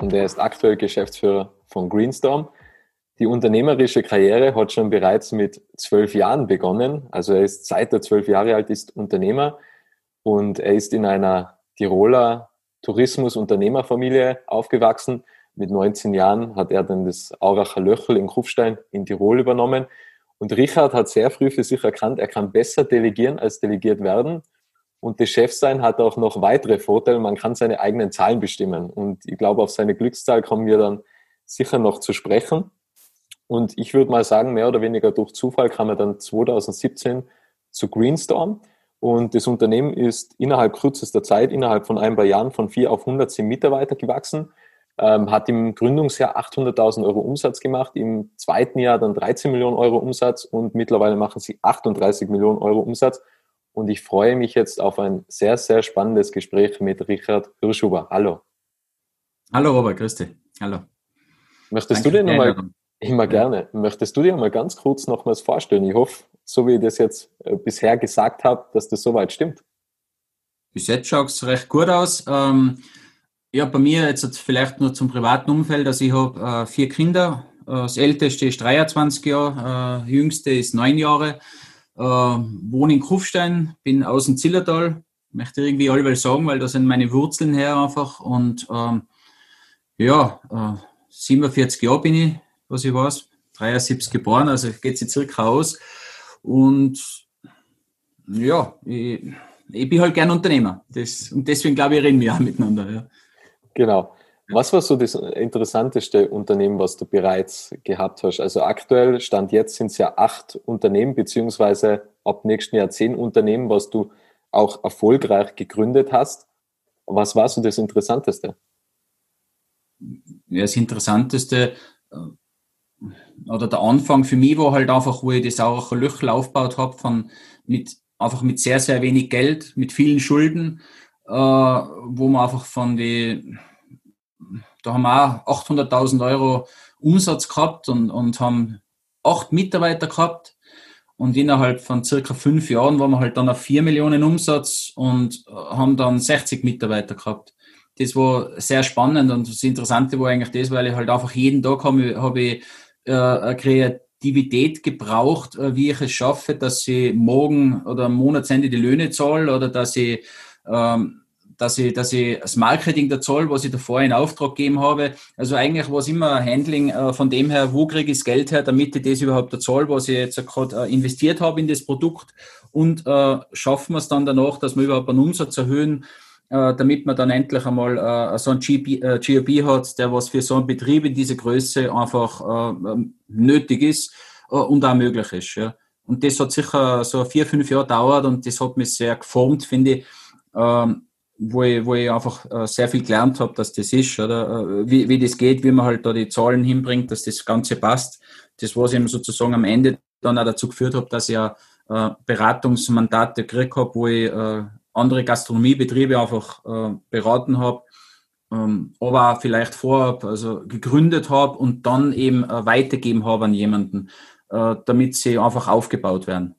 und er ist aktuell Geschäftsführer von Greenstorm. Die unternehmerische Karriere hat schon bereits mit zwölf Jahren begonnen. Also er ist seit er zwölf Jahre alt ist Unternehmer und er ist in einer Tiroler Tourismus-Unternehmerfamilie aufgewachsen. Mit 19 Jahren hat er dann das Auracher Löchel in Kufstein in Tirol übernommen und Richard hat sehr früh für sich erkannt, er kann besser delegieren als delegiert werden. Und das Chefsein hat auch noch weitere Vorteile. Man kann seine eigenen Zahlen bestimmen. Und ich glaube, auf seine Glückszahl kommen wir dann sicher noch zu sprechen. Und ich würde mal sagen, mehr oder weniger durch Zufall kam er dann 2017 zu Greenstorm. Und das Unternehmen ist innerhalb kürzester Zeit, innerhalb von ein paar Jahren, von vier auf 110 Mitarbeiter gewachsen ähm, hat im Gründungsjahr 800.000 Euro Umsatz gemacht, im zweiten Jahr dann 13 Millionen Euro Umsatz und mittlerweile machen sie 38 Millionen Euro Umsatz. Und ich freue mich jetzt auf ein sehr, sehr spannendes Gespräch mit Richard Hirschhuber. Hallo. Hallo Robert, grüß dich. Hallo. Möchtest Danke du dir nochmal, immer gerne, möchtest du dir mal ganz kurz nochmals vorstellen? Ich hoffe, so wie ich das jetzt äh, bisher gesagt habe, dass das soweit stimmt. Bis jetzt schaut es recht gut aus. Ähm, ja, bei mir jetzt vielleicht nur zum privaten Umfeld. Also ich habe äh, vier Kinder. Äh, das älteste ist 23 Jahre, äh, jüngste ist neun Jahre. Äh, wohne in Kufstein, bin aus dem Zillertal. Möchte irgendwie allweil sagen, weil da sind meine Wurzeln her einfach. Und ähm, ja, äh, 47 Jahre bin ich, was ich weiß. 73 geboren, also geht sie circa aus. Und ja, ich, ich bin halt gern Unternehmer. Das, und deswegen glaube ich, reden wir auch miteinander. Ja. Genau. Was war so das interessanteste Unternehmen, was du bereits gehabt hast? Also aktuell, Stand jetzt, sind es ja acht Unternehmen, beziehungsweise ab nächsten Jahr zehn Unternehmen, was du auch erfolgreich gegründet hast. Was war so das Interessanteste? Ja, das Interessanteste äh, oder der Anfang für mich war halt einfach, wo ich das auch Löchel aufgebaut habe, von mit einfach mit sehr, sehr wenig Geld, mit vielen Schulden äh, wo man einfach von die, da haben wir auch 800.000 Euro Umsatz gehabt und, und haben acht Mitarbeiter gehabt. Und innerhalb von circa fünf Jahren waren wir halt dann auf vier Millionen Umsatz und haben dann 60 Mitarbeiter gehabt. Das war sehr spannend und das Interessante war eigentlich das, weil ich halt einfach jeden Tag habe, habe ich äh, Kreativität gebraucht, äh, wie ich es schaffe, dass ich morgen oder am Monatsende die Löhne zahle oder dass ich ähm, dass ich, dass ich das Marketing der Zoll, was ich davor in Auftrag gegeben habe, also eigentlich war es immer Handling äh, von dem her, wo kriege ich das Geld her, damit ich das überhaupt der Zoll, was ich jetzt gerade äh, investiert habe in das Produkt und äh, schaffen wir es dann danach, dass wir überhaupt einen Umsatz erhöhen, äh, damit man dann endlich einmal äh, so ein GP, äh, GOP hat, der was für so einen Betrieb in dieser Größe einfach äh, ähm, nötig ist äh, und auch möglich ist. Ja. Und das hat sicher so vier, fünf Jahre dauert und das hat mich sehr geformt, finde ich. Ähm, wo ich, wo ich einfach äh, sehr viel gelernt habe, dass das ist, oder äh, wie, wie das geht, wie man halt da die Zahlen hinbringt, dass das Ganze passt. Das, was eben sozusagen am Ende dann auch dazu geführt habe, dass ich ja äh, Beratungsmandate gekriegt habe, wo ich andere Gastronomiebetriebe einfach beraten habe, ähm, aber auch vielleicht vorab, also gegründet habe und dann eben weitergeben habe an jemanden, damit sie einfach aufgebaut werden.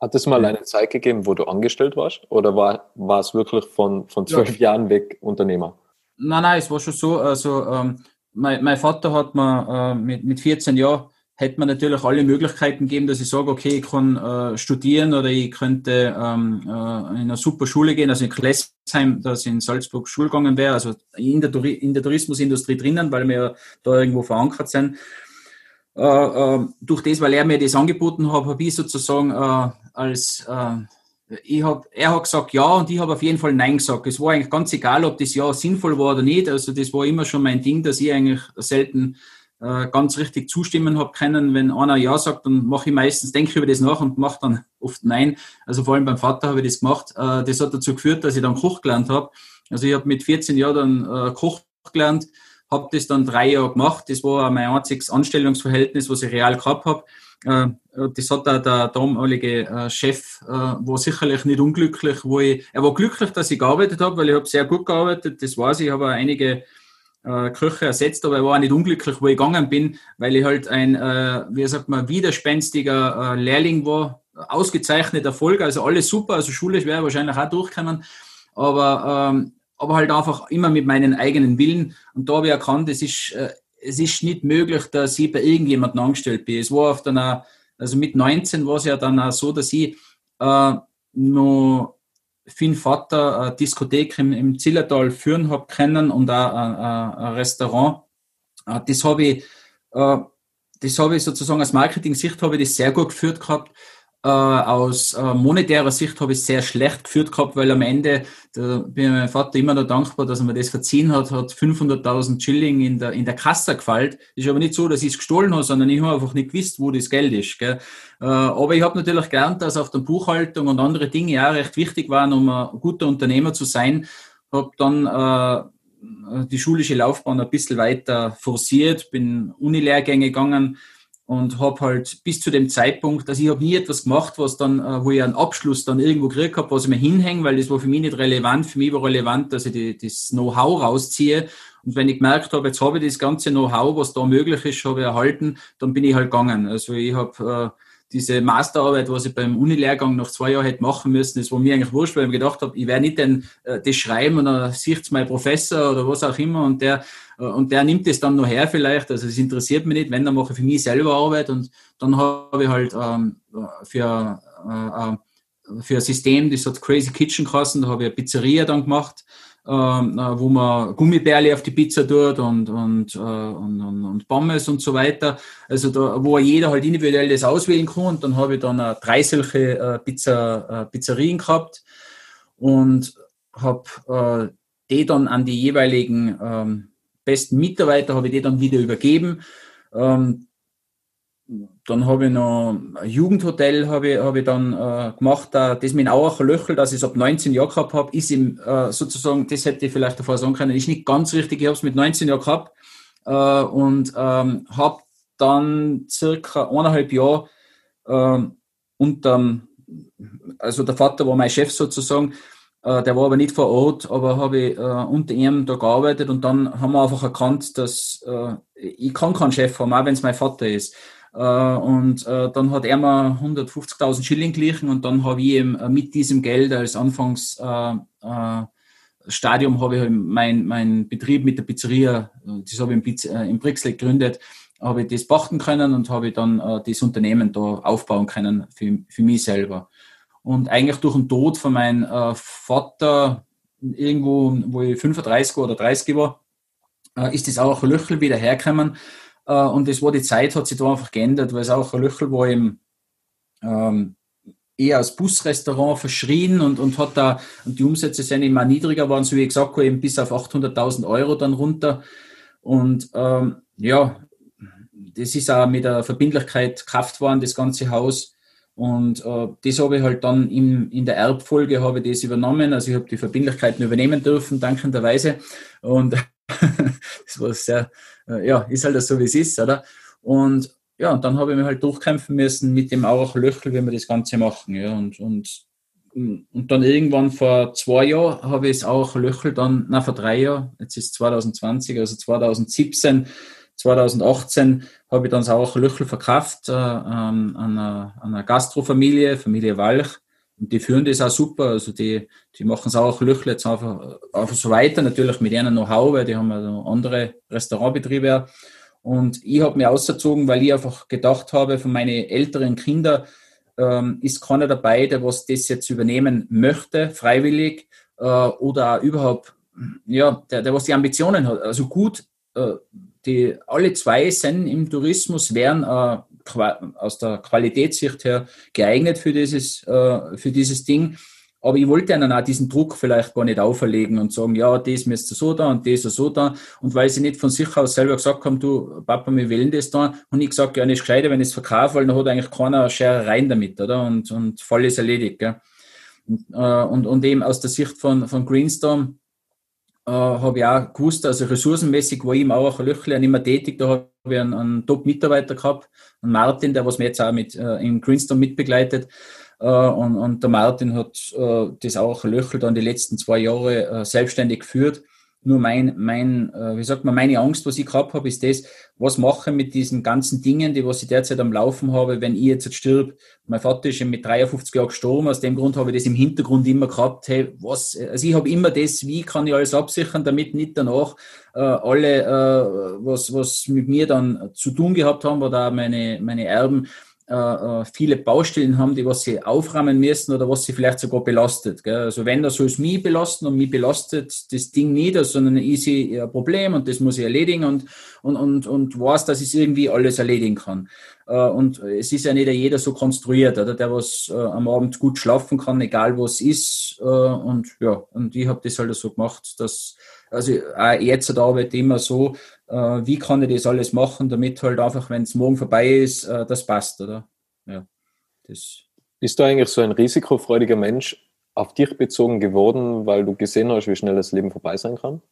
Hat es mal eine Zeit gegeben, wo du angestellt warst? Oder war, war es wirklich von, von zwölf ja. Jahren weg Unternehmer? Nein, nein, es war schon so. Also, ähm, mein, mein Vater hat mir äh, mit, mit 14 Jahren hätte man natürlich alle Möglichkeiten geben, dass ich sage, okay, ich kann äh, studieren oder ich könnte ähm, äh, in eine super Schule gehen, also in Klessheim, dass ich in Salzburg Schule gegangen wäre, also in der, in der Tourismusindustrie drinnen, weil wir da irgendwo verankert sind. Äh, äh, durch das, weil er mir das angeboten hat, habe ich sozusagen äh, als äh, ich hab, er hat gesagt ja und ich habe auf jeden Fall Nein gesagt. Es war eigentlich ganz egal, ob das Ja sinnvoll war oder nicht. Also das war immer schon mein Ding, dass ich eigentlich selten äh, ganz richtig zustimmen habe können. Wenn einer Ja sagt, dann mache ich meistens, denke ich über das nach und mache dann oft Nein. Also vor allem beim Vater habe ich das gemacht. Äh, das hat dazu geführt, dass ich dann Koch gelernt habe. Also ich habe mit 14 Jahren dann äh, Koch gelernt, habe das dann drei Jahre gemacht. Das war mein einziges Anstellungsverhältnis, was ich real gehabt habe. Äh, das hat der, der damalige äh, Chef, äh, war sicherlich nicht unglücklich, wo ich, er war glücklich, dass ich gearbeitet habe, weil ich habe sehr gut gearbeitet, das weiß ich, ich habe einige äh, Köche ersetzt, aber er war auch nicht unglücklich, wo ich gegangen bin, weil ich halt ein, äh, wie sagt man, widerspenstiger äh, Lehrling war, ausgezeichneter Erfolg, also alles super, also schulisch wäre wahrscheinlich auch durchkommen, aber, ähm, aber halt einfach immer mit meinen eigenen Willen und da habe ich erkannt, es ist, äh, es ist nicht möglich, dass ich bei irgendjemandem angestellt bin. Es war oft dann auch, also mit 19 war es ja dann auch so, dass ich äh, noch den Vater eine Diskothek im, im Zillertal führen habe können und auch ein, ein Restaurant. Äh, das habe ich, äh, das habe ich sozusagen als Marketing-Sicht habe ich das sehr gut geführt gehabt. Äh, aus äh, monetärer Sicht habe ich sehr schlecht geführt gehabt, weil am Ende, da bin mein Vater immer noch dankbar, dass er mir das verziehen hat, hat 500.000 Schilling in der, in der Kasse gefallen. Ist aber nicht so, dass ich es gestohlen habe, sondern ich habe einfach nicht gewusst, wo das Geld ist. Gell? Äh, aber ich habe natürlich gelernt, dass auch der Buchhaltung und andere Dinge auch recht wichtig waren, um ein guter Unternehmer zu sein. Habe dann äh, die schulische Laufbahn ein bisschen weiter forciert, bin Unilehrgänge gegangen, und habe halt bis zu dem Zeitpunkt, dass ich habe nie etwas gemacht, was dann, äh, wo ich einen Abschluss dann irgendwo gekriegt habe, was ich mir hinhänge, weil das war für mich nicht relevant. Für mich war relevant, dass ich die, das Know-how rausziehe. Und wenn ich gemerkt habe, jetzt habe ich das ganze Know-how, was da möglich ist, habe ich erhalten, dann bin ich halt gegangen. Also ich habe äh, diese Masterarbeit, was ich beim Unilehrgang nach zwei Jahren hätte machen müssen, das war mir eigentlich wurscht, weil ich mir gedacht habe, ich werde nicht den, äh, das schreiben und dann sieht es mein Professor oder was auch immer und der, äh, und der nimmt es dann noch her vielleicht, also es interessiert mich nicht, wenn, dann mache ich für mich selber Arbeit und dann habe ich halt ähm, für, äh, äh für ein System, das hat Crazy Kitchen geheißen, da habe ich eine Pizzeria dann gemacht, ähm, äh, wo man Gummibärle auf die Pizza tut und, und, äh, und, und, und Pommes und so weiter. Also da, wo jeder halt individuell das auswählen kann. Und dann habe ich dann drei solche äh, Pizza, äh, Pizzerien gehabt und habe äh, die dann an die jeweiligen ähm, besten Mitarbeiter, habe ich die dann wieder übergeben. Ähm, dann habe ich noch ein Jugendhotel habe ich, habe ich dann äh, gemacht, äh, das mit Auacher Löchel, das ich ab 19 Jahren gehabt habe, ist im, äh, sozusagen, das hätte ich vielleicht davor sagen können, ist nicht ganz richtig, ich habe es mit 19 Jahren gehabt äh, und ähm, habe dann circa eineinhalb Jahre äh, unter, also der Vater war mein Chef sozusagen, äh, der war aber nicht vor Ort, aber habe ich äh, unter ihm da gearbeitet und dann haben wir einfach erkannt, dass äh, ich kann keinen Chef haben, auch wenn es mein Vater ist. Äh, und äh, dann hat er mir 150.000 Schilling glichen und dann habe ich eben äh, mit diesem Geld als Anfangsstadium habe ich mein, mein Betrieb mit der Pizzeria, das habe ich im, Brixel gegründet, habe ich das pachten können und habe dann das Unternehmen da aufbauen können für, für mich selber. Und eigentlich durch den Tod von meinem Vater, irgendwo, wo ich 35 oder 30 war, ist das auch Löchel wieder hergekommen. Äh, und das war die Zeit, hat sich da einfach geändert, weil es auch ein Löchel war im, ähm, eher als Busrestaurant verschrien und, und hat da, und die Umsätze sind immer niedriger waren, so wie ich gesagt habe, eben bis auf 800.000 Euro dann runter. Und ähm, ja, das ist auch mit der Verbindlichkeit Kraftwaren, das ganze Haus. Und äh, das habe ich halt dann in, in der Erbfolge habe ich das übernommen. Also ich habe die Verbindlichkeiten übernehmen dürfen, dankenderweise. Und das war sehr, äh, ja, ist halt so, wie es ist, oder? Und ja, und dann habe ich mich halt durchkämpfen müssen mit dem auch Löchel, wie wir das Ganze machen. Ja, und, und, und dann irgendwann vor zwei Jahren habe ich es auch Löchel dann, na vor drei Jahren, jetzt ist 2020, also 2017, 2018 habe ich dann auch Löchel verkauft äh, an, einer, an einer Gastrofamilie, Familie Walch. Und die führen das auch super. Also die, die machen es auch Löchle jetzt einfach, einfach so weiter, natürlich mit ihrem Know-how, weil die haben also andere Restaurantbetriebe. Und ich habe mich ausgezogen, weil ich einfach gedacht habe, von meinen älteren Kindern ähm, ist keiner dabei, der was das jetzt übernehmen möchte, freiwillig äh, oder überhaupt, ja, der, der was die Ambitionen hat. Also gut, äh, die alle zwei sind im Tourismus, wären äh, aus der Qualitätssicht her geeignet für dieses, äh, für dieses Ding. Aber ich wollte ihnen auch diesen Druck vielleicht gar nicht auferlegen und sagen, ja, das müsst ihr so da und das so da. Und weil sie nicht von sich aus selber gesagt haben, du, Papa, wir wählen das da. Und ich gesagt, ja, nicht gescheiter, wenn ich es verkaufe, weil dann hat eigentlich keiner Scherereien damit, oder? Und, und Fall ist erledigt, gell? Und, äh, und, und eben aus der Sicht von, von Greenstorm, äh, habe ich auch gewusst, also ressourcenmäßig war ich im Auer Löchle nicht mehr tätig. Da habe ich einen, einen Top-Mitarbeiter gehabt, einen Martin, der was mir jetzt auch mit äh, in Greenstorm mitbegleitet. Äh, und, und der Martin hat äh, das auch Löchel dann die letzten zwei Jahre äh, selbstständig geführt. Nur mein, mein, wie sagt man, meine Angst, was ich gehabt habe, ist das, was mache ich mit diesen ganzen Dingen, die was ich derzeit am Laufen habe, wenn ich jetzt stirb. Mein Vater ist mit 53 Jahren gestorben, aus dem Grund habe ich das im Hintergrund immer gehabt, hey, was, also ich habe immer das, wie kann ich alles absichern, damit nicht danach äh, alle, äh, was, was mit mir dann zu tun gehabt haben oder auch meine, meine Erben, äh, äh, viele Baustellen haben, die was sie aufräumen müssen oder was sie vielleicht sogar belastet. Gell? Also wenn das soll es mich belasten und mich belastet das Ding nicht, sondern ich sehe ein Problem und das muss ich erledigen und, und, und, und weiß, dass ich irgendwie alles erledigen kann. Äh, und es ist ja nicht jeder so konstruiert, oder der was äh, am Abend gut schlafen kann, egal was ist. Äh, und ja, und ich habe das halt so gemacht, dass also auch jetzt arbeite ich immer so, äh, wie kann ich das alles machen, damit halt einfach, wenn es morgen vorbei ist, äh, das passt, oder? Ja, das. Bist du eigentlich so ein risikofreudiger Mensch auf dich bezogen geworden, weil du gesehen hast, wie schnell das Leben vorbei sein kann?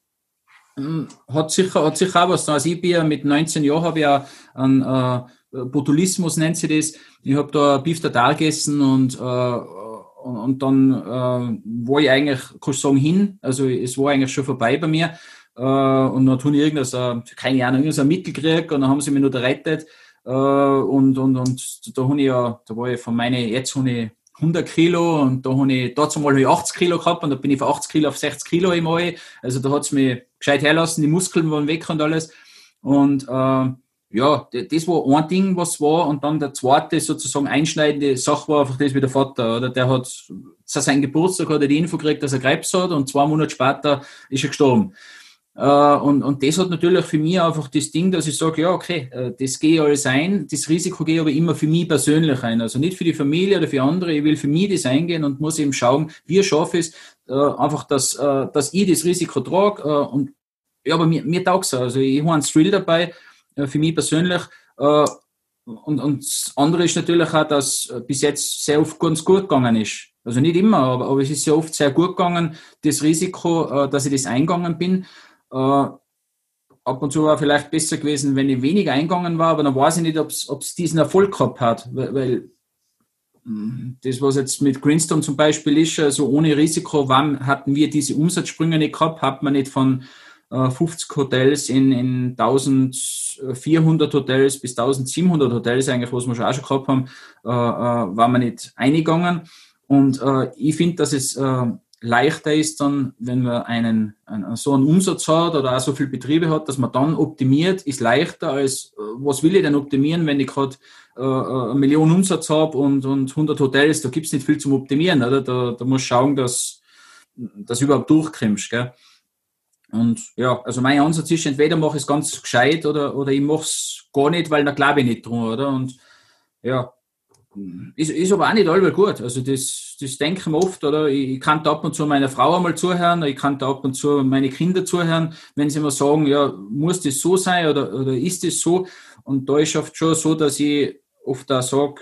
Hm, hat sicher, hat sicher auch was. Also ich bin ja mit 19 Jahren habe ich ja einen äh, Botulismus, nennt sie das. Ich habe da Beef Tartar gegessen und, äh, und, und dann äh, war ich eigentlich, kann ich sagen, hin. Also es war eigentlich schon vorbei bei mir. Äh, und dann tun irgendwas, äh, keine Ahnung, irgendein Mittel gekriegt und dann haben sie mich noch gerettet. Äh, und, und, und da habe ich ja, da war ich von meine, jetzt habe ich 100 Kilo und da habe ich, dazu mal 80 Kilo gehabt und da bin ich von 80 Kilo auf 60 Kilo im Mal. Also da hat es mich gescheit herlassen, die Muskeln waren weg und alles. Und äh, ja, das war ein Ding, was war. Und dann der zweite sozusagen einschneidende Sache war einfach das wie der Vater. Oder? Der hat zu seinem Geburtstag hat er die Info gekriegt, dass er Krebs hat und zwei Monate später ist er gestorben. Äh, und, und das hat natürlich für mich einfach das Ding, dass ich sage, ja, okay, äh, das gehe alles ein, das Risiko gehe aber immer für mich persönlich ein. Also nicht für die Familie oder für andere, ich will für mich das eingehen und muss eben schauen, wie schaffe ich es, äh, einfach, dass, dass ich das Risiko trage. Und ja, aber mir, mir taugt es. Also ich habe einen Thrill dabei, für mich persönlich. Und, und das andere ist natürlich auch, dass bis jetzt sehr oft ganz gut gegangen ist. Also nicht immer, aber, aber es ist sehr oft sehr gut gegangen, das Risiko, dass ich das eingegangen bin. Äh, ab und zu war vielleicht besser gewesen, wenn ich weniger eingegangen war, aber dann weiß ich nicht, ob es diesen Erfolg gehabt hat, weil, weil hm, das, was jetzt mit Greenstone zum Beispiel ist, also ohne Risiko, wann hatten wir diese Umsatzsprünge nicht gehabt, hat man nicht von äh, 50 Hotels in, in 1400 Hotels bis 1700 Hotels eigentlich, was wir schon auch schon gehabt haben, äh, äh, war man nicht eingegangen. Und äh, ich finde, dass es äh, leichter ist dann, wenn man einen, einen, so einen Umsatz hat oder auch so viele Betriebe hat, dass man dann optimiert, ist leichter als, äh, was will ich denn optimieren, wenn ich gerade äh, äh eine Million Umsatz habe und, und 100 Hotels, da gibt's nicht viel zum Optimieren, oder? Da, da musst schauen, dass, du überhaupt durchkommst, gell? Und ja, also mein Ansatz ist, entweder mache ich es ganz gescheit oder, oder ich mache es gar nicht, weil da glaube ich nicht drum, oder? Und ja, ist, ist aber auch nicht allweil gut. Also das, das denken wir oft, oder? Ich kann da ab und zu meiner Frau einmal zuhören, ich kann da ab und zu meine Kinder zuhören, wenn sie mir sagen, ja, muss das so sein oder, oder ist das so? Und da ist oft schon so, dass ich oft da sage,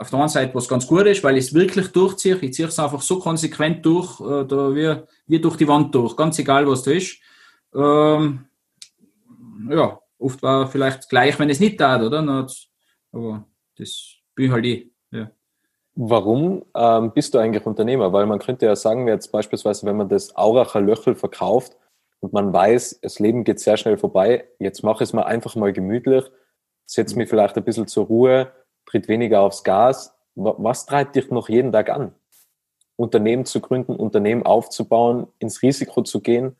auf der einen Seite, was ganz gut ist, weil ich es wirklich durchziehe. Ich ziehe es einfach so konsequent durch, äh, wie, wie durch die Wand durch, ganz egal, was da ist. Ähm, ja, oft war vielleicht gleich, wenn es nicht tat, oder? Aber das bin halt ich. Ja. Warum ähm, bist du eigentlich Unternehmer? Weil man könnte ja sagen, jetzt beispielsweise, wenn man das Auracher Löchel verkauft und man weiß, das Leben geht sehr schnell vorbei, jetzt mache ich es mal einfach mal gemütlich, setze mich vielleicht ein bisschen zur Ruhe, tritt weniger aufs Gas. Was treibt dich noch jeden Tag an? Unternehmen zu gründen, Unternehmen aufzubauen, ins Risiko zu gehen?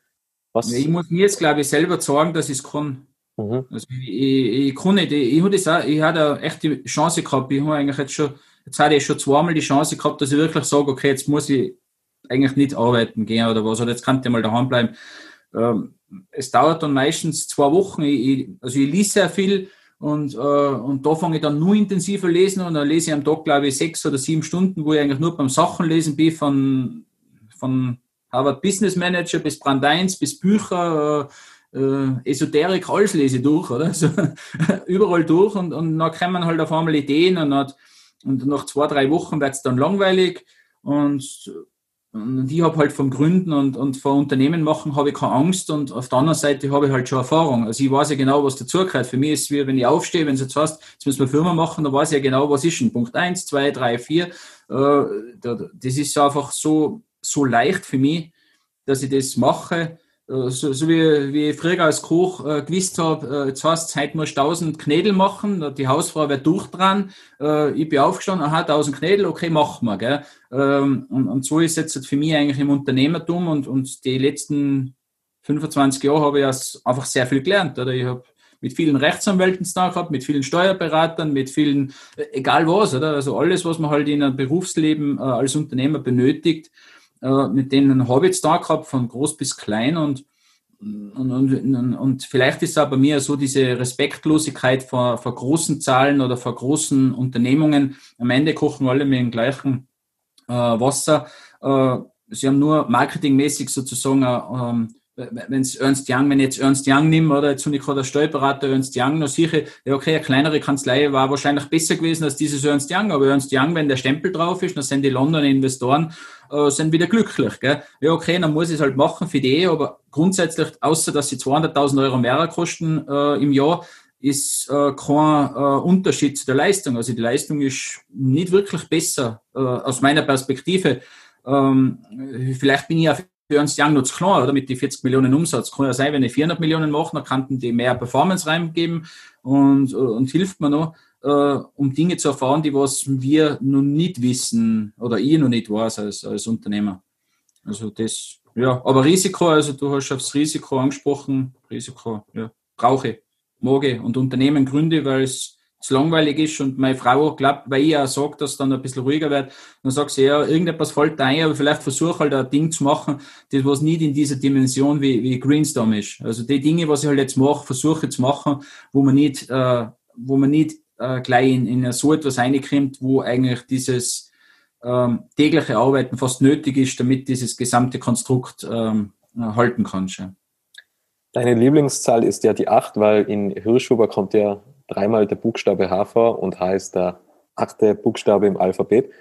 Was? Ich muss mir jetzt, glaube ich, selber sagen, dass ich es kann. Mhm. Also ich, ich, ich kann nicht, ich, ich hatte auch, ich hatte echt die Chance gehabt, ich habe eigentlich jetzt schon, jetzt hatte ich schon zweimal die Chance gehabt, dass ich wirklich sage, okay, jetzt muss ich eigentlich nicht arbeiten gehen oder was, oder jetzt kann ich mal daheim bleiben. Ähm, es dauert dann meistens zwei Wochen, ich, also ich lese sehr viel, und, äh, und da fange ich dann nur intensiver lesen und dann lese ich am Tag, glaube ich, sechs oder sieben Stunden, wo ich eigentlich nur beim Sachenlesen bin, von, von Harvard Business Manager bis Brand 1, bis Bücher, äh, äh, Esoterik, alles lese ich durch, oder? Also, überall durch und, und dann kommen halt auf einmal Ideen und, hat, und nach zwei, drei Wochen wird es dann langweilig und und ich habe halt vom Gründen und, und vom Unternehmen machen, habe ich keine Angst und auf der anderen Seite habe ich halt schon Erfahrung. Also ich weiß ja genau, was dazugehört. Für mich ist es wie, wenn ich aufstehe, wenn es jetzt heißt, jetzt müssen wir Firma machen, dann weiß ich ja genau, was ist denn Punkt eins, zwei, drei, vier. Äh, das ist einfach so, so leicht für mich, dass ich das mache so, so wie, wie ich früher als Koch äh, gewusst habe, äh, jetzt heißt es, heute muss 1000 Knädel machen, die Hausfrau wird durchdran, äh, ich bin aufgestanden, aha, 1000 Knädel, okay, machen wir. Gell? Ähm, und, und so ist jetzt für mich eigentlich im Unternehmertum und, und die letzten 25 Jahre habe ich einfach sehr viel gelernt. Oder? Ich habe mit vielen Rechtsanwälten zu gehabt, mit vielen Steuerberatern, mit vielen, äh, egal was, oder? Also alles, was man halt in einem Berufsleben äh, als Unternehmer benötigt, äh, mit denen habe ich da gehabt, von groß bis klein und und, und, und vielleicht ist es aber mir so diese Respektlosigkeit vor, vor großen Zahlen oder vor großen Unternehmungen. Am Ende kochen alle mit dem gleichen äh, Wasser. Äh, sie haben nur marketingmäßig sozusagen äh, wenn es Ernst Young, wenn ich jetzt Ernst Young nehme, oder jetzt habe ich gerade Steuerberater Ernst Young, noch sicher, ja okay, eine kleinere Kanzlei war wahrscheinlich besser gewesen als dieses Ernst Young, aber Ernst Young, wenn der Stempel drauf ist, dann sind die Londoner Investoren äh, sind wieder glücklich. Gell? Ja okay, dann muss ich es halt machen für die, aber grundsätzlich, außer dass sie 200.000 Euro mehr kosten äh, im Jahr, ist äh, kein äh, Unterschied zu der Leistung. Also die Leistung ist nicht wirklich besser äh, aus meiner Perspektive. Ähm, vielleicht bin ich ja für uns Young zu klein, oder mit die 40 Millionen Umsatz. Kann ja sein, wenn ich 400 Millionen mache, dann könnten die mehr Performance reingeben und, und hilft mir noch, äh, um Dinge zu erfahren, die was wir noch nicht wissen oder ich noch nicht weiß als, als Unternehmer. Also das, ja, aber Risiko, also du hast aufs Risiko angesprochen, Risiko, ja, brauche mag und Unternehmen gründe, weil es es langweilig ist und meine Frau glaubt, weil ich ja sage, dass dann ein bisschen ruhiger wird, dann sagt sie, ja, irgendetwas fällt da ein, aber vielleicht versuche halt ein Ding zu machen, das was nicht in dieser Dimension wie, wie Greenstorm ist. Also die Dinge, was ich halt jetzt mache, versuche zu machen, wo man nicht, äh, wo man nicht äh, gleich in, in so etwas reinkommt, wo eigentlich dieses ähm, tägliche Arbeiten fast nötig ist, damit dieses gesamte Konstrukt ähm, halten kann. Deine Lieblingszahl ist ja die 8, weil in Hirschhuber kommt ja dreimal der Buchstabe H vor und H ist der achte Buchstabe im Alphabet.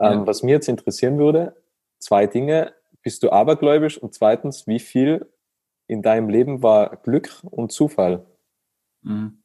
Ähm, ja. Was mir jetzt interessieren würde, zwei Dinge. Bist du abergläubisch? Und zweitens, wie viel in deinem Leben war Glück und Zufall? Mhm.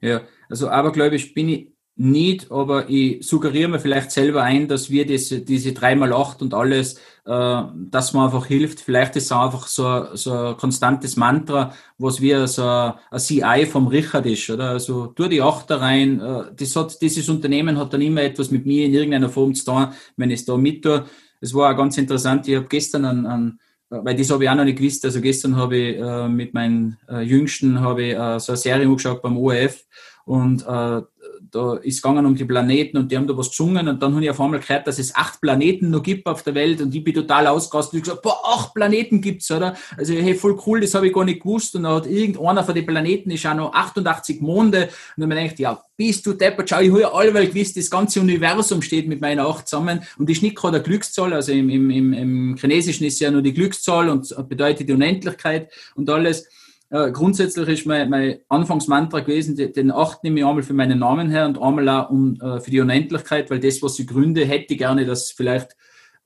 Ja, also abergläubisch bin ich nicht, aber ich suggeriere mir vielleicht selber ein, dass wir diese, diese 3x8 und alles, äh, dass man einfach hilft. Vielleicht ist es einfach so, so ein konstantes Mantra, was wie so ein CI vom Richard ist, oder? Also, tu die Achter rein. Äh, das hat, dieses Unternehmen hat dann immer etwas mit mir in irgendeiner Form zu tun, wenn ich es da mit tue. Es war auch ganz interessant. Ich habe gestern an, an weil das habe ich auch noch nicht gewusst. Also gestern habe ich äh, mit meinen äh, Jüngsten habe ich äh, so eine Serie angeschaut beim ORF und äh, da ist gegangen um die Planeten und die haben da was gesungen und dann habe ich auf einmal gehört, dass es acht Planeten noch gibt auf der Welt und ich bin total ausgerastet und gesagt, boah, acht Planeten gibt's, oder? Also, hey, voll cool, das habe ich gar nicht gewusst und dann hat irgendeiner von den Planeten ist auch noch 88 Monde und dann habe ich gedacht, ja, bist du deppert, schau, ich habe ja allweil gewusst, das ganze Universum steht mit meinen acht zusammen und ist nicht gerade eine Glückszahl, also im, im, im, im Chinesischen ist ja nur die Glückszahl und bedeutet die Unendlichkeit und alles äh, grundsätzlich ist mein, mein Anfangsmantra gewesen, den acht nehme ich einmal für meinen Namen her und einmal auch um, äh, für die Unendlichkeit, weil das, was ich gründe, hätte ich gerne, dass es vielleicht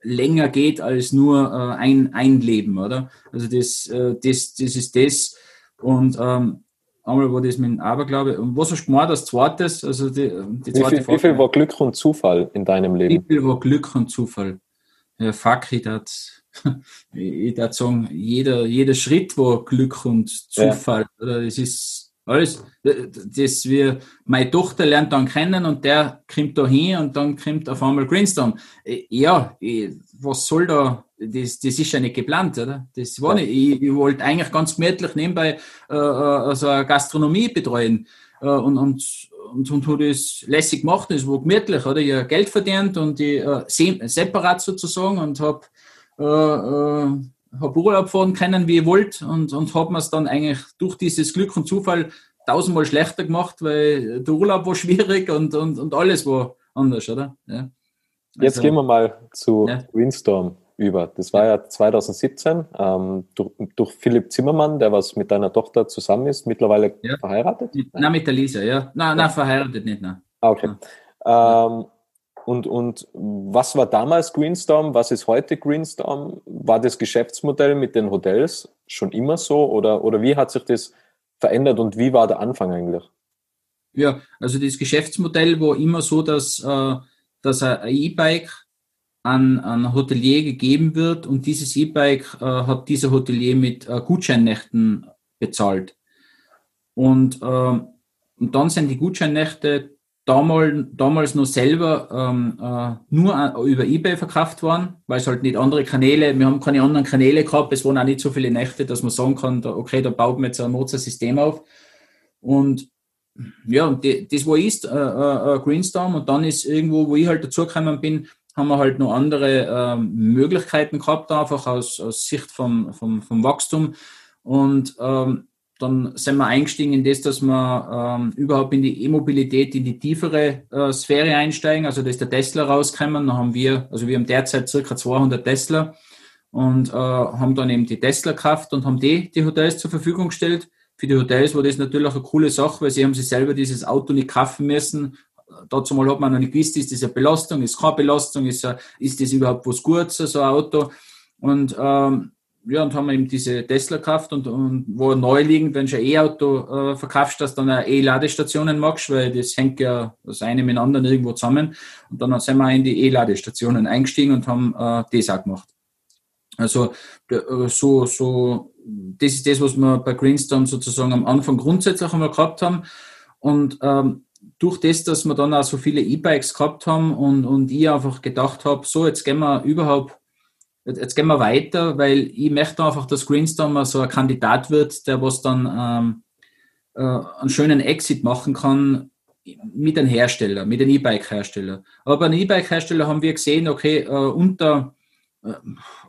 länger geht als nur äh, ein, ein Leben, oder? Also das, äh, das, das ist das. Und ähm, einmal war das dem Aberglaube. Und was hast du gemacht als zweites? Also die, die zweite wie, viel, wie viel war Glück und Zufall in deinem Leben? Wie viel war Glück und Zufall? Ja, fuck, ich das ich würde sagen, jeder, jeder Schritt war Glück und Zufall. Ja. Das ist alles, das wir, meine Tochter lernt dann kennen und der kommt da hin und dann kommt auf einmal Greenstone. Ja, was soll da, das, das ist ja nicht geplant, oder? Das war nicht. Ich, ich wollte eigentlich ganz gemütlich nebenbei äh, also eine Gastronomie betreuen äh, und, und, und, und habe das lässig gemacht, das war gemütlich, oder? Ich habe Geld verdient und ich äh, separat sozusagen und habe äh, äh, hab Urlaub fahren können, wie ich wollte und, und habe mir es dann eigentlich durch dieses Glück und Zufall tausendmal schlechter gemacht, weil der Urlaub war schwierig und, und, und alles war anders, oder? Ja. Jetzt also, gehen wir mal zu ja. Windstorm über. Das war ja 2017 ähm, durch, durch, Philipp Zimmermann, der was mit deiner Tochter zusammen ist, mittlerweile ja. verheiratet? Nein, mit der Lisa, ja. Nein, nein verheiratet nicht, nein. Ah, okay. Ähm, und, und was war damals Greenstorm? Was ist heute Greenstorm? War das Geschäftsmodell mit den Hotels schon immer so oder, oder wie hat sich das verändert und wie war der Anfang eigentlich? Ja, also das Geschäftsmodell war immer so, dass, äh, dass ein E-Bike an, an Hotelier gegeben wird und dieses E-Bike äh, hat dieser Hotelier mit äh, Gutscheinnächten bezahlt. Und, äh, und dann sind die Gutscheinnächte damals, damals noch selber ähm, äh, nur über Ebay verkauft worden, weil es halt nicht andere Kanäle, wir haben keine anderen Kanäle gehabt, es waren auch nicht so viele Nächte, dass man sagen kann, da, okay, da baut man jetzt ein Mozart-System auf. Und ja, die, das war ist äh, äh, Greenstorm und dann ist irgendwo, wo ich halt dazugekommen bin, haben wir halt noch andere äh, Möglichkeiten gehabt, einfach aus, aus Sicht vom, vom, vom Wachstum. Und ähm, dann sind wir eingestiegen in das, dass wir ähm, überhaupt in die E-Mobilität, in die tiefere äh, Sphäre einsteigen. Also da ist der Tesla rausgekommen. Dann haben wir, also wir haben derzeit circa 200 Tesla und äh, haben dann eben die Tesla gekauft und haben die, die Hotels zur Verfügung gestellt. Für die Hotels war das natürlich eine coole Sache, weil sie haben sich selber dieses Auto nicht kaufen müssen, dazu mal hat man noch nicht gewusst, ist das eine Belastung, ist keine Belastung, ist, ist das überhaupt was Gutes, so ein Auto. Und ähm, ja, und haben eben diese Tesla gekauft und, und wo neuliegend, wenn du ein E-Auto äh, verkaufst, dass dann E-Ladestationen magst, weil das hängt ja das eine mit dem anderen irgendwo zusammen. Und dann sind wir in die E-Ladestationen eingestiegen und haben äh, das auch gemacht. Also äh, so, so, das ist das, was wir bei Greenstorm sozusagen am Anfang grundsätzlich einmal gehabt haben. Und ähm, durch das, dass wir dann auch so viele E-Bikes gehabt haben und, und ich einfach gedacht habe, so, jetzt gehen wir überhaupt, jetzt gehen wir weiter, weil ich möchte einfach, dass Greenstorm so ein Kandidat wird, der was dann ähm, äh, einen schönen Exit machen kann mit einem Hersteller, mit einem E-Bike-Hersteller. Aber bei einem E-Bike-Hersteller haben wir gesehen, okay, äh, unter, äh,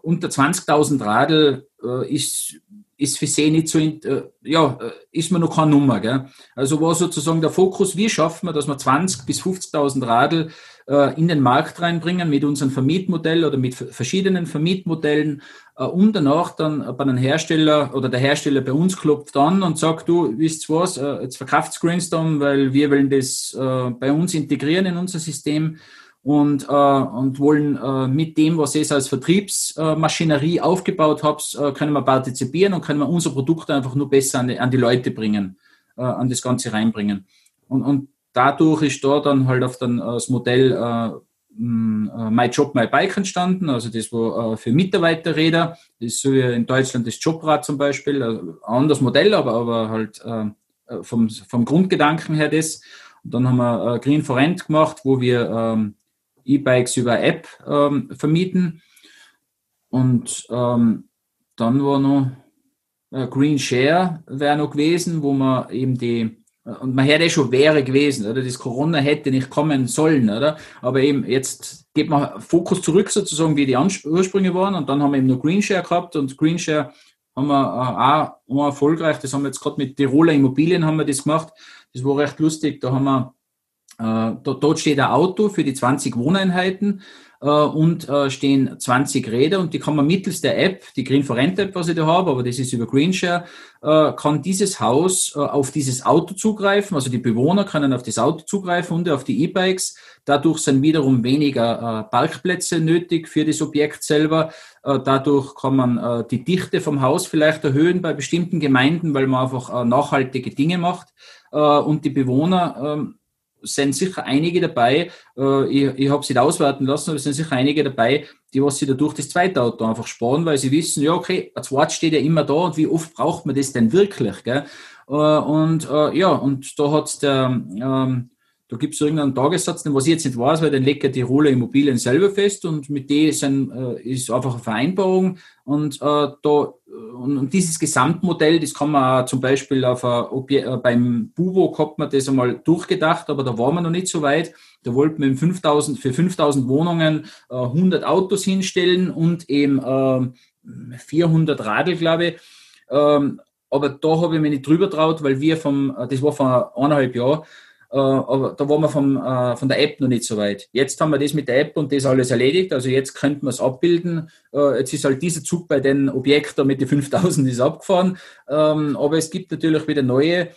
unter 20.000 Radl äh, ist ist für sie nicht so, äh, ja, äh, ist mir noch keine Nummer. Gell? Also war sozusagen der Fokus, wie schaffen wir, dass wir 20.000 bis 50.000 Radl in den Markt reinbringen mit unserem Vermietmodell oder mit verschiedenen Vermietmodellen, äh, um danach dann bei einem Hersteller oder der Hersteller bei uns klopft an und sagt, du, wisst was, äh, jetzt verkauft Screenstorm, weil wir wollen das äh, bei uns integrieren in unser System und, äh, und wollen äh, mit dem, was ich als Vertriebsmaschinerie aufgebaut habe, äh, können wir partizipieren und können wir unser Produkt einfach nur besser an die, an die Leute bringen, äh, an das Ganze reinbringen. Und, und dadurch ist da dann halt auf dann äh, das Modell äh, äh, My Job, My Bike entstanden, also das war äh, für Mitarbeiterräder, das ist so wie in Deutschland das Jobrad zum Beispiel, also ein anderes Modell, aber, aber halt äh, vom, vom Grundgedanken her das. Und dann haben wir äh, Green for Rent gemacht, wo wir ähm, E-Bikes über App ähm, vermieten. Und ähm, dann war noch äh, Green Share wäre noch gewesen, wo man eben die äh, und man hätte schon wäre gewesen, oder? Das Corona hätte nicht kommen sollen, oder? Aber eben jetzt geht man Fokus zurück sozusagen, wie die Ursprünge waren und dann haben wir eben noch Green Share gehabt und Green Share haben wir äh, auch erfolgreich, das haben wir jetzt gerade mit Tiroler Immobilien haben wir das gemacht. Das war recht lustig, da haben wir äh, dort steht ein Auto für die 20 Wohneinheiten und äh, stehen 20 Räder und die kann man mittels der App, die Green for Rent App, was ich da habe, aber das ist über Greenshare, kann dieses Haus auf dieses Auto zugreifen, also die Bewohner können auf das Auto zugreifen und auf die E-Bikes. Dadurch sind wiederum weniger Parkplätze nötig für das Objekt selber. Dadurch kann man die Dichte vom Haus vielleicht erhöhen bei bestimmten Gemeinden, weil man einfach nachhaltige Dinge macht. Und die Bewohner ähm, sind sicher einige dabei, äh, ich, ich habe es nicht auswerten lassen, aber es sind sicher einige dabei, die was sie dadurch das zweite Auto einfach sparen, weil sie wissen, ja, okay, ein zweit steht ja immer da und wie oft braucht man das denn wirklich? Gell? Äh, und äh, ja, und da hat der, ähm, da gibt es irgendeinen Tagessatz, den was ich jetzt nicht weiß, weil den legt ja die Roller Immobilien selber fest und mit dem sind, äh, ist einfach eine Vereinbarung und äh, da und, und, dieses Gesamtmodell, das kann man auch zum Beispiel auf äh, beim Bubo hat man das einmal durchgedacht, aber da waren wir noch nicht so weit. Da wollten wir 5000, für 5000 Wohnungen äh, 100 Autos hinstellen und eben äh, 400 Radl, glaube ich. Ähm, aber da habe ich mich nicht drüber traut, weil wir vom, äh, das war vor eineinhalb Jahren, äh, aber da waren wir vom, äh, von der App noch nicht so weit. Jetzt haben wir das mit der App und das alles erledigt. Also jetzt könnten wir es abbilden. Äh, jetzt ist halt dieser Zug bei den Objekten mit den 5000 ist abgefahren. Ähm, aber es gibt natürlich wieder neue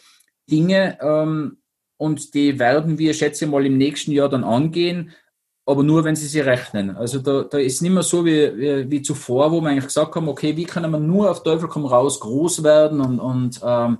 Dinge ähm, und die werden wir, schätze ich mal, im nächsten Jahr dann angehen aber nur, wenn sie sie rechnen. Also da, da ist nicht mehr so wie, wie, wie, zuvor, wo wir eigentlich gesagt haben, okay, wie können wir nur auf Teufel komm raus groß werden und, und ähm,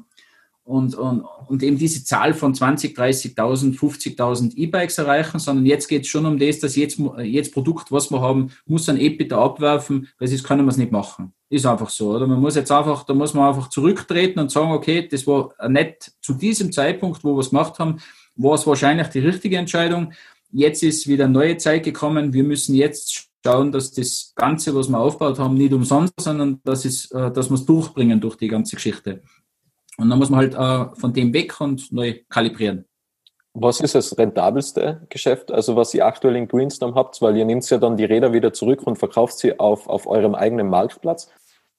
und, und, und eben diese Zahl von 20, 30.000, 50.000 E-Bikes erreichen, sondern jetzt geht es schon um das, dass jetzt, jetzt Produkt, was wir haben, muss ein EBITDA abwerfen, weil sonst können wir es nicht machen. Ist einfach so, oder? Man muss jetzt einfach, da muss man einfach zurücktreten und sagen, okay, das war nicht zu diesem Zeitpunkt, wo wir es gemacht haben, war es wahrscheinlich die richtige Entscheidung. Jetzt ist wieder neue Zeit gekommen. Wir müssen jetzt schauen, dass das Ganze, was wir aufgebaut haben, nicht umsonst, sondern dass, es, äh, dass wir es durchbringen durch die ganze Geschichte. Und dann muss man halt äh, von dem weg und neu kalibrieren. Was ist das rentabelste Geschäft, also was ihr aktuell in Greenstorm habt? Weil ihr nehmt ja dann die Räder wieder zurück und verkauft sie auf, auf eurem eigenen Marktplatz.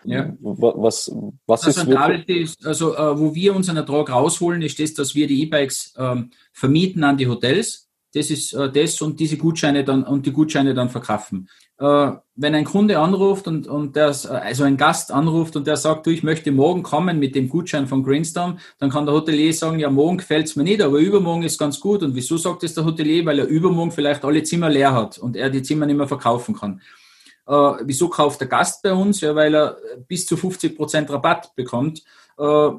Ja. Was, was das ist rentabelste ist, also äh, wo wir unseren Ertrag rausholen, ist das, dass wir die E-Bikes ähm, vermieten an die Hotels. Das ist äh, das und diese Gutscheine dann und die Gutscheine dann verkaufen wenn ein Kunde anruft und, und der, also ein Gast anruft und der sagt, du, ich möchte morgen kommen mit dem Gutschein von Greenstorm, dann kann der Hotelier sagen, ja, morgen gefällt es mir nicht, aber übermorgen ist ganz gut. Und wieso sagt es der Hotelier? Weil er übermorgen vielleicht alle Zimmer leer hat und er die Zimmer nicht mehr verkaufen kann. Äh, wieso kauft der Gast bei uns? Ja, weil er bis zu 50 Prozent Rabatt bekommt. Äh,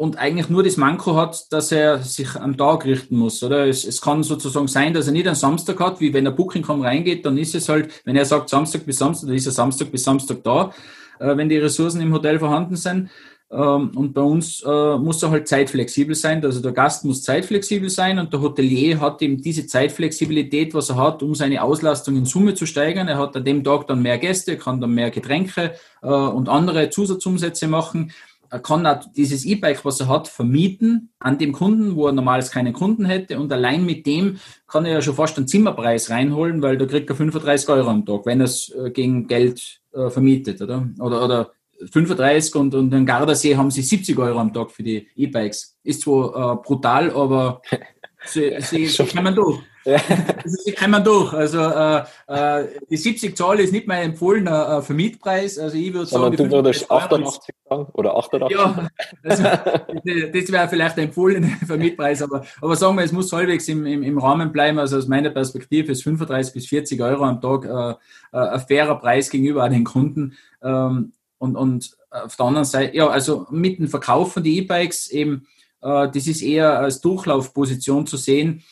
und eigentlich nur das Manko hat, dass er sich am Tag richten muss, oder? Es, es kann sozusagen sein, dass er nicht einen Samstag hat, wie wenn er Booking.com reingeht, dann ist es halt, wenn er sagt Samstag bis Samstag, dann ist er Samstag bis Samstag da, äh, wenn die Ressourcen im Hotel vorhanden sind. Ähm, und bei uns äh, muss er halt zeitflexibel sein, also der Gast muss zeitflexibel sein und der Hotelier hat eben diese Zeitflexibilität, was er hat, um seine Auslastung in Summe zu steigern. Er hat an dem Tag dann mehr Gäste, kann dann mehr Getränke äh, und andere Zusatzumsätze machen er kann auch dieses E-Bike, was er hat, vermieten an dem Kunden, wo er normals keine Kunden hätte. Und allein mit dem kann er ja schon fast einen Zimmerpreis reinholen, weil da kriegt er 35 Euro am Tag, wenn er es äh, gegen Geld äh, vermietet, oder? Oder, oder 35 und, und in Gardasee haben sie 70 Euro am Tag für die E-Bikes. Ist zwar äh, brutal, aber sie, sie, sie kommen durch. Ja. Also sie kommen durch. Also äh, äh, die 70 Zoll ist nicht mein empfohlener äh, Vermietpreis. Also ich würde sagen, du würdest 88 sagen oder 88. Ja, also, das wäre vielleicht der empfohlene Vermietpreis, aber, aber sagen wir, es muss halbwegs im, im, im Rahmen bleiben. Also aus meiner Perspektive ist 35 bis 40 Euro am Tag äh, äh, ein fairer Preis gegenüber den Kunden. Ähm, und, und auf der anderen Seite, ja, also mit dem Verkauf von die E-Bikes eben, äh, das ist eher als Durchlaufposition zu sehen.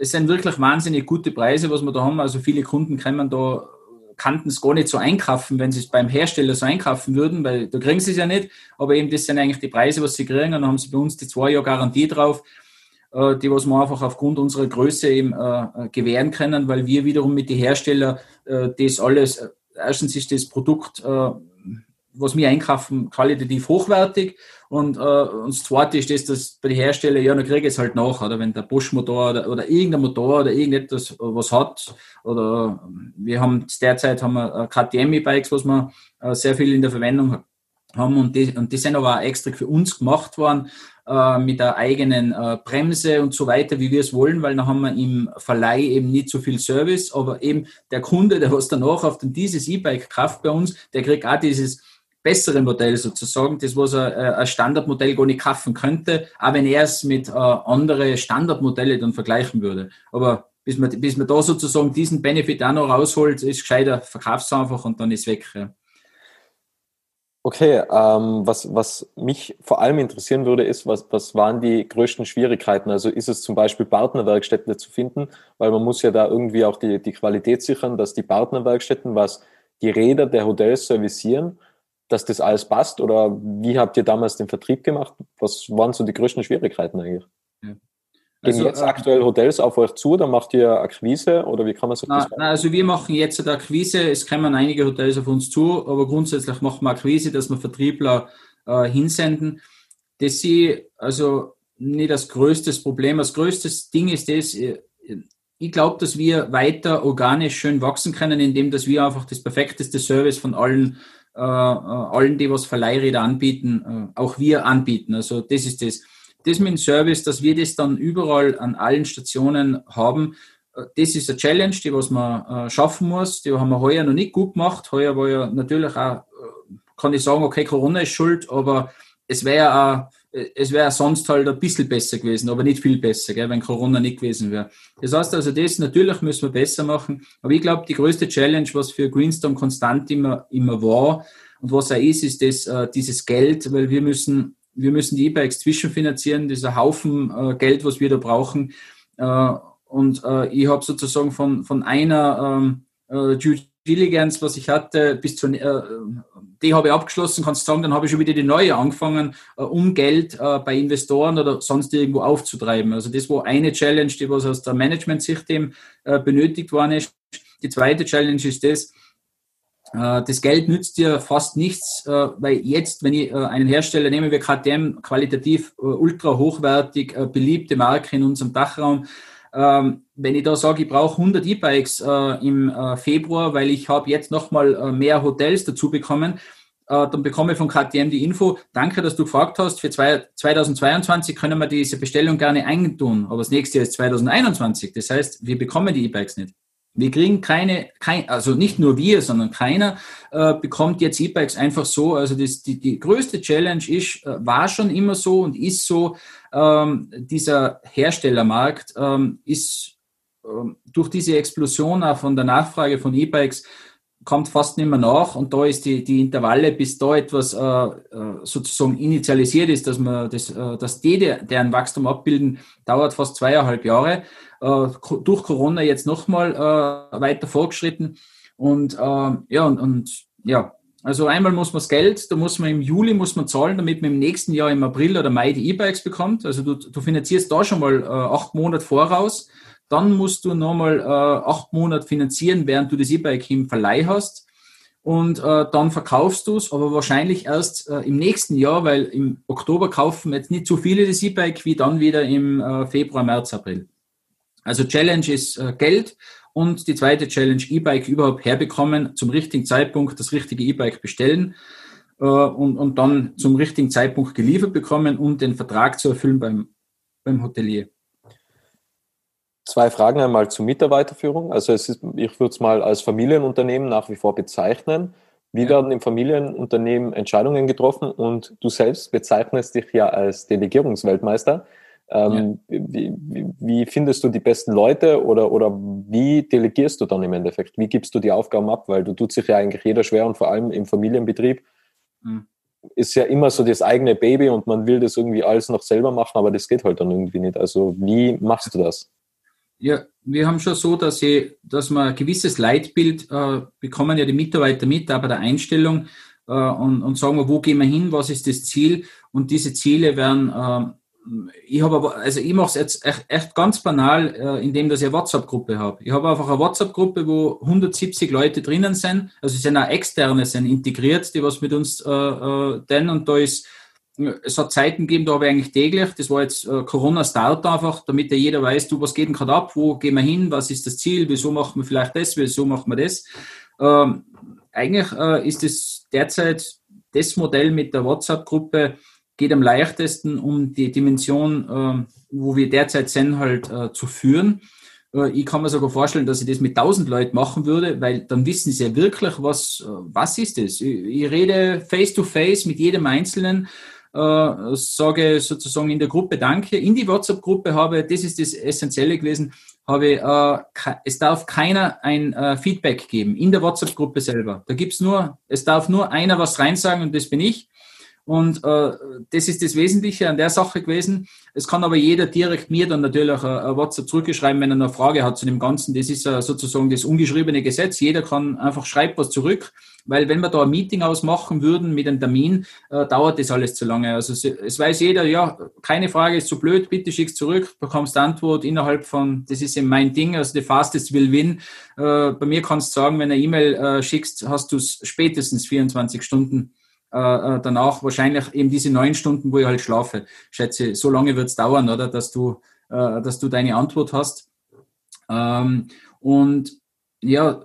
Äh, es sind wirklich wahnsinnig gute Preise, was wir da haben. Also viele Kunden können da kannten es gar nicht so einkaufen, wenn sie es beim Hersteller so einkaufen würden, weil da kriegen sie es ja nicht. Aber eben das sind eigentlich die Preise, was sie kriegen. Und dann haben sie bei uns die zwei Jahre Garantie drauf, äh, die was wir einfach aufgrund unserer Größe eben äh, gewähren können, weil wir wiederum mit den Herstellern das alles, erstens ist das Produkt was wir einkaufen, qualitativ hochwertig. Und, äh, und das Zweite ist das, dass bei den Herstellern, ja, dann kriege ich es halt nach, oder? Wenn der Bosch-Motor oder, oder irgendein Motor oder irgendetwas was hat, oder wir haben derzeit haben wir äh, KTM-E-Bikes, was wir äh, sehr viel in der Verwendung haben. Und die, und die sind aber auch extra für uns gemacht worden, äh, mit der eigenen äh, Bremse und so weiter, wie wir es wollen, weil dann haben wir im Verleih eben nicht so viel Service, aber eben der Kunde, der was danach auf dieses E-Bike kauft bei uns, der kriegt auch dieses bessere Modell sozusagen, das was er äh, ein Standardmodell gar nicht kaufen könnte, auch wenn er es mit äh, anderen Standardmodelle dann vergleichen würde. Aber bis man, bis man da sozusagen diesen Benefit auch noch rausholt, ist gescheiter, verkauf's einfach und dann ist weg. Ja. Okay, ähm, was, was mich vor allem interessieren würde, ist, was, was waren die größten Schwierigkeiten? Also ist es zum Beispiel Partnerwerkstätten zu finden, weil man muss ja da irgendwie auch die, die Qualität sichern, dass die Partnerwerkstätten, was die Räder der Hotels servicieren, dass das alles passt? Oder wie habt ihr damals den Vertrieb gemacht? Was waren so die größten Schwierigkeiten eigentlich? Ja. Gehen also, jetzt äh, aktuell Hotels auf euch zu, dann macht ihr Akquise oder wie kann man sich na, das na, Also wir machen jetzt eine Akquise, es kommen einige Hotels auf uns zu, aber grundsätzlich machen wir Akquise, dass wir Vertriebler äh, hinsenden. Das ist also nicht das größte Problem. Das größte Ding ist das, äh, ich glaube, dass wir weiter organisch schön wachsen können, indem dass wir einfach das perfekteste Service von allen, äh, äh allen, die was Verleihräder anbieten, äh, auch wir anbieten. Also das ist das das mit dem Service, dass wir das dann überall an allen Stationen haben, äh, das ist eine Challenge, die was man äh, schaffen muss. Die haben wir heuer noch nicht gut gemacht. Heuer war ja natürlich auch, äh, kann ich sagen, okay, Corona ist schuld, aber es wäre auch es wäre sonst halt ein bisschen besser gewesen, aber nicht viel besser, gell, wenn Corona nicht gewesen wäre. Das heißt also, das natürlich müssen wir besser machen. Aber ich glaube, die größte Challenge, was für Greenstorm konstant immer, immer war und was auch ist, ist das, äh, dieses Geld, weil wir müssen wir müssen die E-Bikes zwischenfinanzieren, dieser Haufen äh, Geld, was wir da brauchen. Äh, und äh, ich habe sozusagen von, von einer ähm, äh, Due Diligence, was ich hatte, bis zu, äh, die habe ich abgeschlossen, kannst du sagen, dann habe ich schon wieder die neue angefangen, äh, um Geld äh, bei Investoren oder sonst irgendwo aufzutreiben. Also das war eine Challenge, die was aus der Management-Sicht eben äh, benötigt worden ist. Die zweite Challenge ist das, das Geld nützt dir fast nichts, weil jetzt, wenn ich einen Hersteller nehme, wie KTM, qualitativ ultra hochwertig, beliebte Marke in unserem Dachraum, ähm, wenn ich da sage, ich brauche 100 E-Bikes im Februar, weil ich habe jetzt nochmal mehr Hotels dazu bekommen, dann bekomme ich von KTM die Info, danke, dass du gefragt hast, für 2022 können wir diese Bestellung gerne eintun, aber das nächste Jahr ist 2021, das heißt, wir bekommen die E-Bikes nicht. Wir kriegen keine, kein, also nicht nur wir, sondern keiner äh, bekommt jetzt E-Bikes einfach so. Also das, die, die größte Challenge ist, äh, war schon immer so und ist so, ähm, dieser Herstellermarkt ähm, ist ähm, durch diese Explosion auch von der Nachfrage von E-Bikes kommt fast nicht mehr nach und da ist die, die Intervalle, bis da etwas äh, äh sozusagen initialisiert ist, dass man das, äh, dass die, deren Wachstum abbilden, dauert fast zweieinhalb Jahre. Äh, durch Corona jetzt nochmal äh, weiter vorgeschritten. Und äh, ja, und, und ja, also einmal muss man das Geld, da muss man im Juli muss man zahlen, damit man im nächsten Jahr im April oder Mai die E-Bikes bekommt. Also du, du finanzierst da schon mal äh, acht Monate voraus. Dann musst du nochmal äh, acht Monate finanzieren, während du das E-Bike im Verleih hast. Und äh, dann verkaufst du es, aber wahrscheinlich erst äh, im nächsten Jahr, weil im Oktober kaufen jetzt nicht so viele das E-Bike wie dann wieder im äh, Februar, März, April. Also Challenge ist äh, Geld und die zweite Challenge E-Bike überhaupt herbekommen, zum richtigen Zeitpunkt das richtige E-Bike bestellen äh, und, und dann zum richtigen Zeitpunkt geliefert bekommen und den Vertrag zu erfüllen beim, beim Hotelier. Zwei Fragen einmal zur Mitarbeiterführung. Also es ist, ich würde es mal als Familienunternehmen nach wie vor bezeichnen. Wie ja. werden im Familienunternehmen Entscheidungen getroffen und du selbst bezeichnest dich ja als Delegierungsweltmeister. Ähm, ja. wie, wie, findest du die besten Leute oder, oder wie delegierst du dann im Endeffekt? Wie gibst du die Aufgaben ab? Weil du tut sich ja eigentlich jeder schwer und vor allem im Familienbetrieb mhm. ist ja immer so das eigene Baby und man will das irgendwie alles noch selber machen, aber das geht halt dann irgendwie nicht. Also wie machst du das? Ja, wir haben schon so, dass, ich, dass wir ein gewisses Leitbild äh, bekommen ja die Mitarbeiter mit, aber der Einstellung äh, und, und sagen wir, wo gehen wir hin, was ist das Ziel? Und diese Ziele werden äh, ich habe aber, also ich mache es jetzt echt, echt, ganz banal, äh, indem dass ich eine WhatsApp-Gruppe habe. Ich habe einfach eine WhatsApp-Gruppe, wo 170 Leute drinnen sind, also sind auch externe, sind integriert, die was mit uns äh, äh, denn. Und da ist, es hat Zeiten gegeben, da habe ich eigentlich täglich, das war jetzt äh, Corona-Start einfach, damit ja jeder weiß, du, was geht denn gerade ab, wo gehen wir hin, was ist das Ziel, wieso machen wir vielleicht das, wieso machen wir das. Ähm, eigentlich äh, ist es derzeit das Modell mit der WhatsApp-Gruppe, geht am leichtesten, um die Dimension, äh, wo wir derzeit sind, halt äh, zu führen. Äh, ich kann mir sogar vorstellen, dass ich das mit 1000 Leuten machen würde, weil dann wissen sie ja wirklich, was, äh, was ist das. Ich, rede face to face mit jedem Einzelnen, äh, sage sozusagen in der Gruppe Danke. In die WhatsApp-Gruppe habe, das ist das Essentielle gewesen, habe, äh, es darf keiner ein Feedback geben in der WhatsApp-Gruppe selber. Da gibt's nur, es darf nur einer was reinsagen und das bin ich. Und äh, das ist das Wesentliche an der Sache gewesen. Es kann aber jeder direkt mir dann natürlich ein WhatsApp zurückschreiben, wenn er eine Frage hat zu dem Ganzen. Das ist sozusagen das ungeschriebene Gesetz. Jeder kann einfach schreiben was zurück, weil wenn wir da ein Meeting ausmachen würden mit einem Termin, äh, dauert das alles zu lange. Also es weiß jeder, ja, keine Frage ist zu blöd, bitte schick's zurück, bekommst Antwort innerhalb von, das ist eben mein Ding, also the fastest will win. Äh, bei mir kannst du sagen, wenn du eine E-Mail äh, schickst, hast du es spätestens 24 Stunden äh, äh, danach wahrscheinlich eben diese neun Stunden, wo ich halt schlafe. Schätze, so lange wird es dauern, oder, dass du, äh, dass du deine Antwort hast. Ähm, und ja,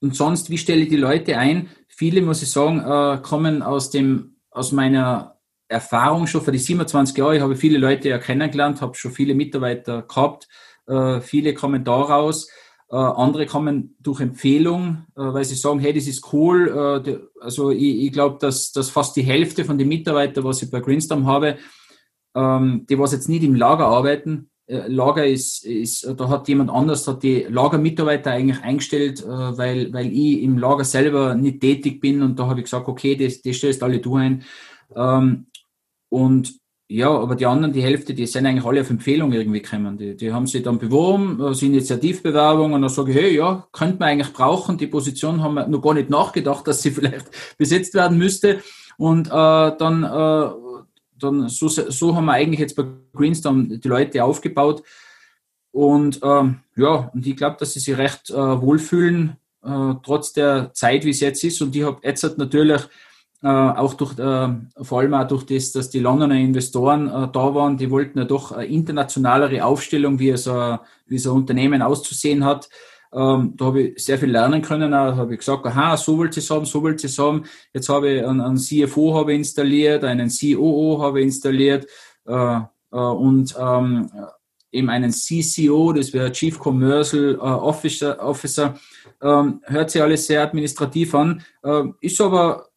und sonst, wie stelle ich die Leute ein? Viele, muss ich sagen, äh, kommen aus dem, aus meiner Erfahrung schon für die 27 Jahre. Ich habe viele Leute ja kennengelernt, habe schon viele Mitarbeiter gehabt. Äh, viele kommen daraus. Äh, andere kommen durch Empfehlung, äh, weil sie sagen, hey, das ist cool. Äh, also ich, ich glaube, dass, dass fast die Hälfte von den Mitarbeitern, was ich bei Greenstorm habe, ähm, die was jetzt nicht im Lager arbeiten. Äh, Lager ist, ist, da hat jemand anders, hat die Lagermitarbeiter eigentlich eingestellt, äh, weil, weil ich im Lager selber nicht tätig bin und da habe ich gesagt, okay, das, das stellst alle du ein. Ähm, und ja, aber die anderen, die Hälfte, die sind eigentlich alle auf Empfehlung irgendwie gekommen. Die, die haben sich dann beworben, als Initiativbewerbung und dann sage ich, hey, ja, könnte man eigentlich brauchen. Die Position haben wir noch gar nicht nachgedacht, dass sie vielleicht besetzt werden müsste. Und äh, dann, äh, dann so, so haben wir eigentlich jetzt bei Greenstorm die Leute aufgebaut. Und ähm, ja, und ich glaube, dass sie sich recht äh, wohlfühlen, äh, trotz der Zeit, wie es jetzt ist. Und ich habe jetzt natürlich äh, auch durch, äh, vor allem auch durch das, dass die Londoner Investoren äh, da waren, die wollten ja doch eine internationalere Aufstellung, wie so, wie so ein Unternehmen auszusehen hat. Ähm, da habe ich sehr viel lernen können. Da habe ich gesagt, aha, so ihr es haben, so ihr es haben. Jetzt habe ich einen, einen CFO habe installiert, einen COO habe installiert äh, äh, und ähm, eben einen CCO, das wäre Chief Commercial äh, Officer. Officer. Ähm, hört sich alles sehr administrativ an, äh, ist aber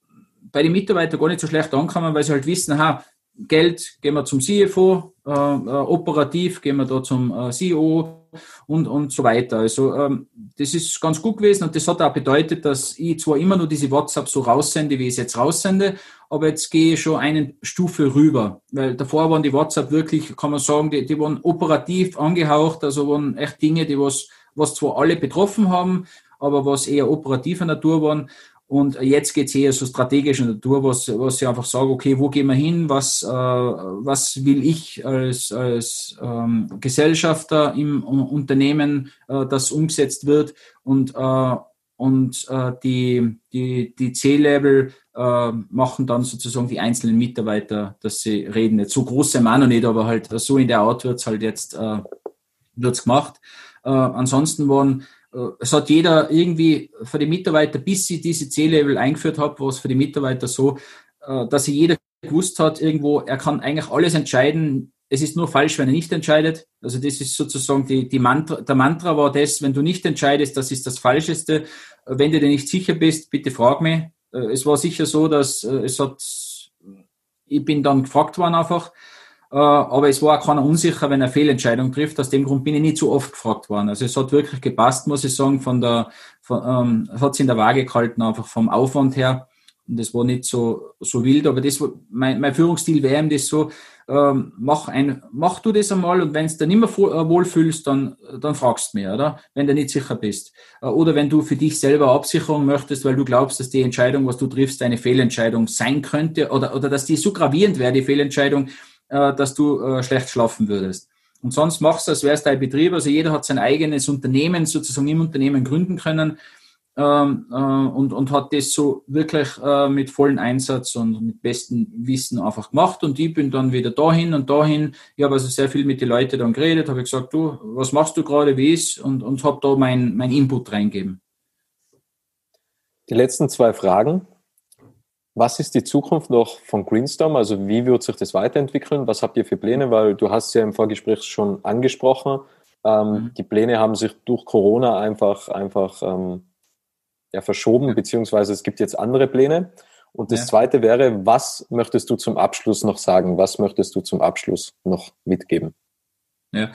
bei den Mitarbeitern gar nicht so schlecht ankommen, weil sie halt wissen, aha, Geld gehen wir zum CFO, äh, äh, operativ gehen wir da zum äh, CEO und, und so weiter. Also ähm, das ist ganz gut gewesen und das hat auch bedeutet, dass ich zwar immer nur diese WhatsApp so raussende, wie ich es jetzt raussende, aber jetzt gehe ich schon eine Stufe rüber, weil davor waren die WhatsApp wirklich, kann man sagen, die, die waren operativ angehaucht, also waren echt Dinge, die was, was zwar alle betroffen haben, aber was eher operativer Natur waren. Und jetzt geht es eher so strategische Natur, was, was ich einfach sage, okay, wo gehen wir hin, was, äh, was will ich als, als ähm, Gesellschafter im Unternehmen, äh, das umgesetzt wird und, äh, und äh, die, die, die C-Level äh, machen dann sozusagen die einzelnen Mitarbeiter, dass sie reden. Nicht so groß sind wir nicht, aber halt so in der Art wird es halt jetzt äh, wird's gemacht. Äh, ansonsten waren es hat jeder irgendwie für die Mitarbeiter, bis ich diese C-Level eingeführt habe, war es für die Mitarbeiter so, äh, dass sie jeder gewusst hat, irgendwo, er kann eigentlich alles entscheiden. Es ist nur falsch, wenn er nicht entscheidet. Also das ist sozusagen die, die Mantra, der Mantra war das, wenn du nicht entscheidest, das ist das Falscheste. Wenn du dir nicht sicher bist, bitte frag mich. Äh, es war sicher so, dass es hat, ich bin dann gefragt worden einfach, äh, aber es war auch keiner unsicher, wenn er Fehlentscheidung trifft. Aus dem Grund bin ich nicht so oft gefragt worden. Also es hat wirklich gepasst, muss ich sagen, von der, von, ähm, hat sich in der Waage gehalten, einfach vom Aufwand her. Und das war nicht so, so wild, aber das, mein, mein Führungsstil wäre eben das so, ähm, mach, ein, mach du das einmal und wenn du dann immer äh, wohlfühlst, dann, dann fragst du mir, oder? Wenn du nicht sicher bist. Äh, oder wenn du für dich selber Absicherung möchtest, weil du glaubst, dass die Entscheidung, was du triffst, eine Fehlentscheidung sein könnte oder, oder dass die so gravierend wäre, die Fehlentscheidung, äh, dass du äh, schlecht schlafen würdest. Und sonst machst du, als wäre es dein Betrieb. Also jeder hat sein eigenes Unternehmen sozusagen im Unternehmen gründen können ähm, äh, und, und hat das so wirklich äh, mit vollem Einsatz und mit bestem Wissen einfach gemacht. Und ich bin dann wieder dahin und dahin. Ich habe also sehr viel mit den Leuten dann geredet, habe gesagt, du, was machst du gerade, wie ist? Und, und habe da mein, mein Input reingeben. Die letzten zwei Fragen. Was ist die Zukunft noch von Greenstorm? Also wie wird sich das weiterentwickeln? Was habt ihr für Pläne? Weil du hast ja im Vorgespräch schon angesprochen, ähm, mhm. die Pläne haben sich durch Corona einfach, einfach ähm, ja, verschoben, beziehungsweise es gibt jetzt andere Pläne. Und das ja. Zweite wäre, was möchtest du zum Abschluss noch sagen? Was möchtest du zum Abschluss noch mitgeben? Ja,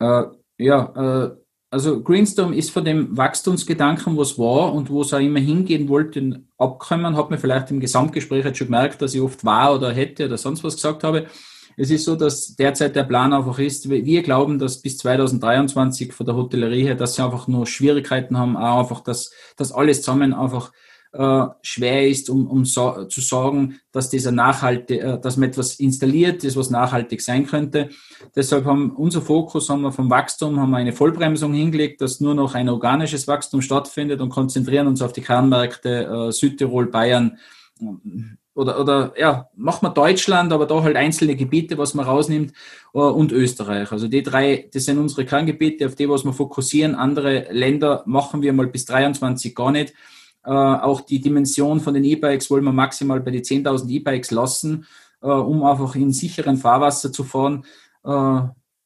äh, ja äh, also Greenstorm ist von dem Wachstumsgedanken, was war und wo es auch immer hingehen wollte, abgekommen. Hat mir vielleicht im Gesamtgespräch jetzt schon gemerkt, dass ich oft war oder hätte oder sonst was gesagt habe. Es ist so, dass derzeit der Plan einfach ist, wir glauben, dass bis 2023 von der Hotellerie her, dass sie einfach nur Schwierigkeiten haben, auch einfach, dass, dass alles zusammen einfach äh, schwer ist, um, um so, zu sagen, dass dieser nachhaltig, äh, dass man etwas installiert ist, was nachhaltig sein könnte. Deshalb haben unser Fokus haben wir vom Wachstum haben wir eine Vollbremsung hingelegt, dass nur noch ein organisches Wachstum stattfindet und konzentrieren uns auf die Kernmärkte äh, Südtirol, Bayern oder, oder ja, machen wir Deutschland, aber da halt einzelne Gebiete, was man rausnimmt äh, und Österreich. Also die drei, das sind unsere Kerngebiete, auf die, was wir fokussieren. Andere Länder machen wir mal bis 23 gar nicht. Äh, auch die Dimension von den E-Bikes wollen wir maximal bei die 10.000 E-Bikes lassen, äh, um einfach in sicheren Fahrwasser zu fahren äh,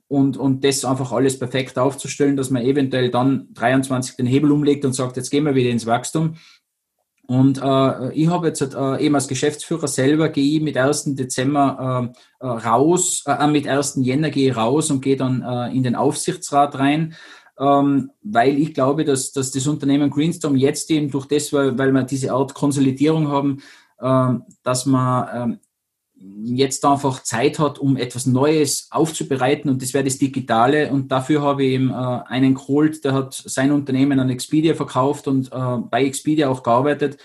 und, und das einfach alles perfekt aufzustellen, dass man eventuell dann 23 den Hebel umlegt und sagt, jetzt gehen wir wieder ins Wachstum. Und äh, ich habe jetzt äh, eben als Geschäftsführer selber gehe ich mit 1. Dezember äh, raus, äh, mit 1. Jänner gehe ich raus und gehe dann äh, in den Aufsichtsrat rein ähm, weil ich glaube, dass, dass das Unternehmen Greenstorm jetzt eben durch das, weil, weil wir diese Art Konsolidierung haben, äh, dass man ähm, jetzt einfach Zeit hat, um etwas Neues aufzubereiten und das wäre das Digitale. Und dafür habe ich eben äh, einen geholt, der hat sein Unternehmen an Expedia verkauft und äh, bei Expedia auch gearbeitet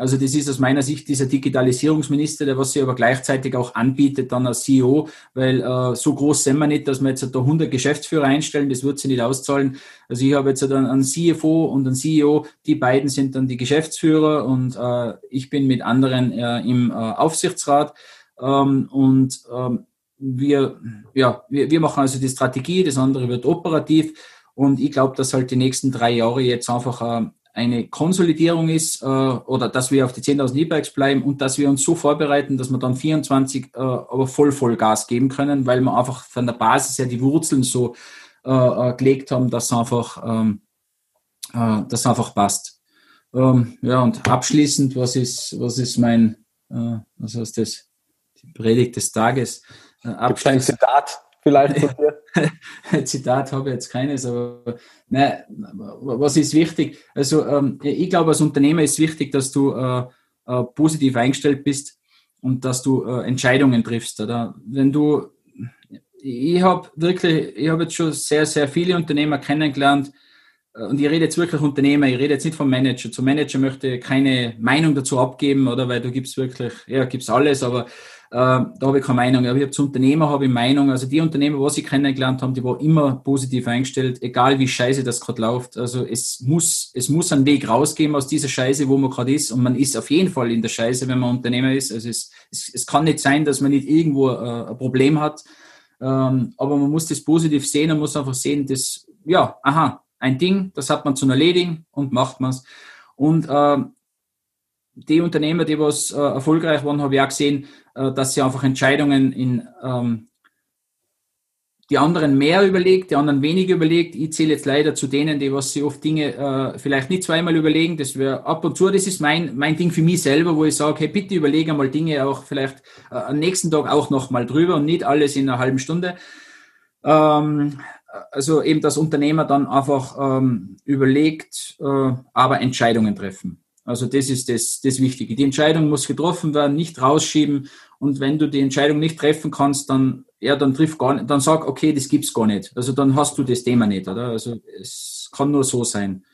also das ist aus meiner Sicht dieser Digitalisierungsminister, der was sie aber gleichzeitig auch anbietet dann als CEO, weil äh, so groß sind wir nicht, dass wir jetzt da 100 Geschäftsführer einstellen, das wird sie nicht auszahlen. Also ich habe jetzt dann einen CFO und einen CEO, die beiden sind dann die Geschäftsführer und äh, ich bin mit anderen äh, im äh, Aufsichtsrat ähm, und ähm, wir, ja, wir, wir machen also die Strategie, das andere wird operativ und ich glaube, dass halt die nächsten drei Jahre jetzt einfach äh, eine Konsolidierung ist äh, oder dass wir auf die 10.000 E-Bikes bleiben und dass wir uns so vorbereiten, dass wir dann 24 äh, aber voll voll Gas geben können, weil wir einfach von der Basis her die Wurzeln so äh, äh gelegt haben, dass einfach ähm, äh, das einfach passt. Ähm, ja und abschließend, was ist was ist mein äh, was heißt das die Predigt des Tages? Äh, Gibt ein Zitat vielleicht von dir? Zitat habe ich jetzt keines, aber ne, was ist wichtig? Also ähm, ich glaube, als Unternehmer ist wichtig, dass du äh, äh, positiv eingestellt bist und dass du äh, Entscheidungen triffst. Oder? Wenn du, ich habe wirklich, ich habe jetzt schon sehr, sehr viele Unternehmer kennengelernt, äh, und ich rede jetzt wirklich Unternehmer, ich rede jetzt nicht vom Manager. Zum Manager möchte ich keine Meinung dazu abgeben, oder? Weil du gibst wirklich, ja, gibst alles, aber da habe ich keine Meinung. Aber ich habe zu Unternehmer habe ich Meinung. Also die Unternehmer, was ich kennengelernt habe, die waren immer positiv eingestellt, egal wie scheiße das gerade läuft. Also es muss, es muss einen Weg rausgehen aus dieser Scheiße, wo man gerade ist. Und man ist auf jeden Fall in der Scheiße, wenn man Unternehmer ist. Also es, es, es kann nicht sein, dass man nicht irgendwo äh, ein Problem hat. Ähm, aber man muss das positiv sehen und muss einfach sehen, dass, ja, aha, ein Ding, das hat man zu erledigen und macht man es. Und äh, die Unternehmer, die was äh, erfolgreich waren, habe ich auch gesehen, äh, dass sie einfach Entscheidungen in ähm, die anderen mehr überlegt, die anderen weniger überlegt. Ich zähle jetzt leider zu denen, die was sie oft Dinge äh, vielleicht nicht zweimal überlegen. Das wäre ab und zu, das ist mein, mein Ding für mich selber, wo ich sage, hey, bitte überlege mal Dinge auch vielleicht äh, am nächsten Tag auch nochmal drüber und nicht alles in einer halben Stunde. Ähm, also eben das Unternehmer dann einfach ähm, überlegt, äh, aber Entscheidungen treffen. Also das ist das, das Wichtige. Die Entscheidung muss getroffen werden, nicht rausschieben. Und wenn du die Entscheidung nicht treffen kannst, dann, ja, dann triff gar nicht, dann sag, okay, das gibt's gar nicht. Also dann hast du das Thema nicht, oder? Also es kann nur so sein.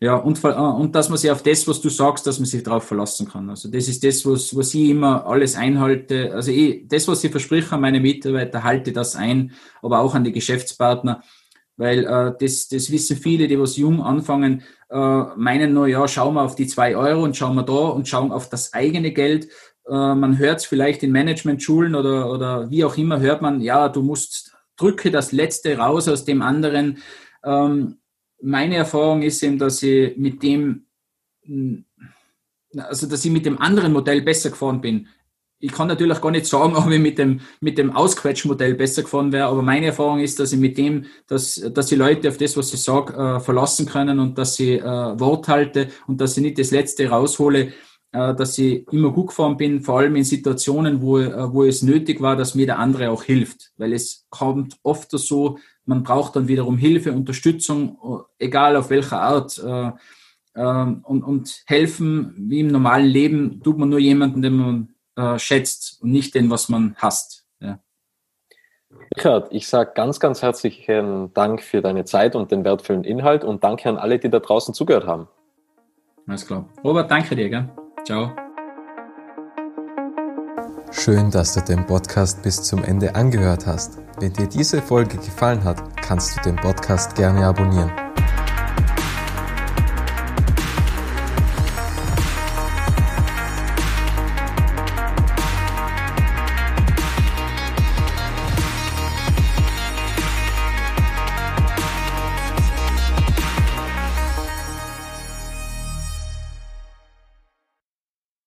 Ja, und, äh, und dass man sich auf das, was du sagst, dass man sich darauf verlassen kann. Also das ist das, was, was ich immer alles einhalte. Also ich, das, was ich verspreche an meine Mitarbeiter, halte das ein, aber auch an die Geschäftspartner. Weil äh, das, das wissen viele, die was jung anfangen, äh, meinen nur, ja, schauen wir auf die zwei Euro und schauen wir da und schauen auf das eigene Geld. Äh, man hört es vielleicht in Management-Schulen oder, oder wie auch immer, hört man, ja, du musst, drücke das Letzte raus aus dem anderen. Ähm, meine Erfahrung ist eben, dass ich mit dem, also dass ich mit dem anderen Modell besser gefahren bin ich kann natürlich gar nicht sagen, ob ich mit dem, mit dem Ausquetschmodell besser gefahren wäre, aber meine Erfahrung ist, dass ich mit dem, dass, dass die Leute auf das, was ich sage, äh, verlassen können und dass ich äh, Wort halte und dass ich nicht das Letzte raushole. äh, dass ich immer gut gefahren bin, vor allem in Situationen, wo, äh, wo es nötig war, dass mir der andere auch hilft. Weil es kommt oft so, man braucht dann wiederum Hilfe, Unterstützung, egal auf welcher Art. Äh, ähm, und, und helfen, wie im normalen Leben, tut man nur jemanden, den man äh, schätzt und nicht den, was man hasst. Ja. Richard, ich sage ganz, ganz herzlichen Dank für deine Zeit und den wertvollen Inhalt und danke an alle, die da draußen zugehört haben. Alles klar. Robert, danke dir. Gell? Ciao. Schön, dass du den Podcast bis zum Ende angehört hast. Wenn dir diese Folge gefallen hat, kannst du den Podcast gerne abonnieren.